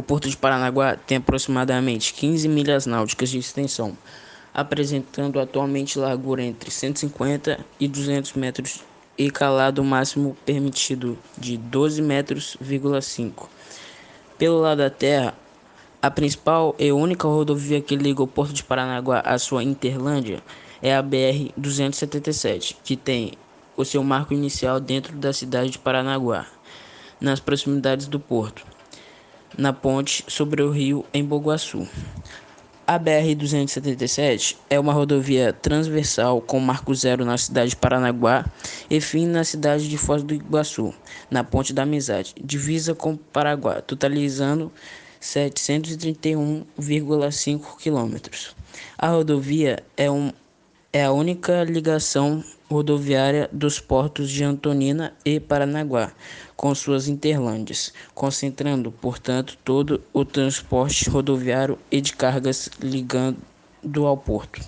O Porto de Paranaguá tem aproximadamente 15 milhas náuticas de extensão, apresentando atualmente largura entre 150 e 200 metros e calado máximo permitido de 12 metros. Pelo lado da terra, a principal e única rodovia que liga o Porto de Paranaguá à sua Interlândia é a BR-277, que tem o seu marco inicial dentro da cidade de Paranaguá, nas proximidades do porto na ponte sobre o rio Emboguaçu. A BR-277 é uma rodovia transversal com marco zero na cidade de Paranaguá e fim na cidade de Foz do Iguaçu, na Ponte da Amizade, divisa com o Paraguai, totalizando 731,5 quilômetros. A rodovia é, um, é a única ligação rodoviária dos portos de Antonina e Paranaguá, com suas interlândias, concentrando, portanto, todo o transporte rodoviário e de cargas ligando ao porto.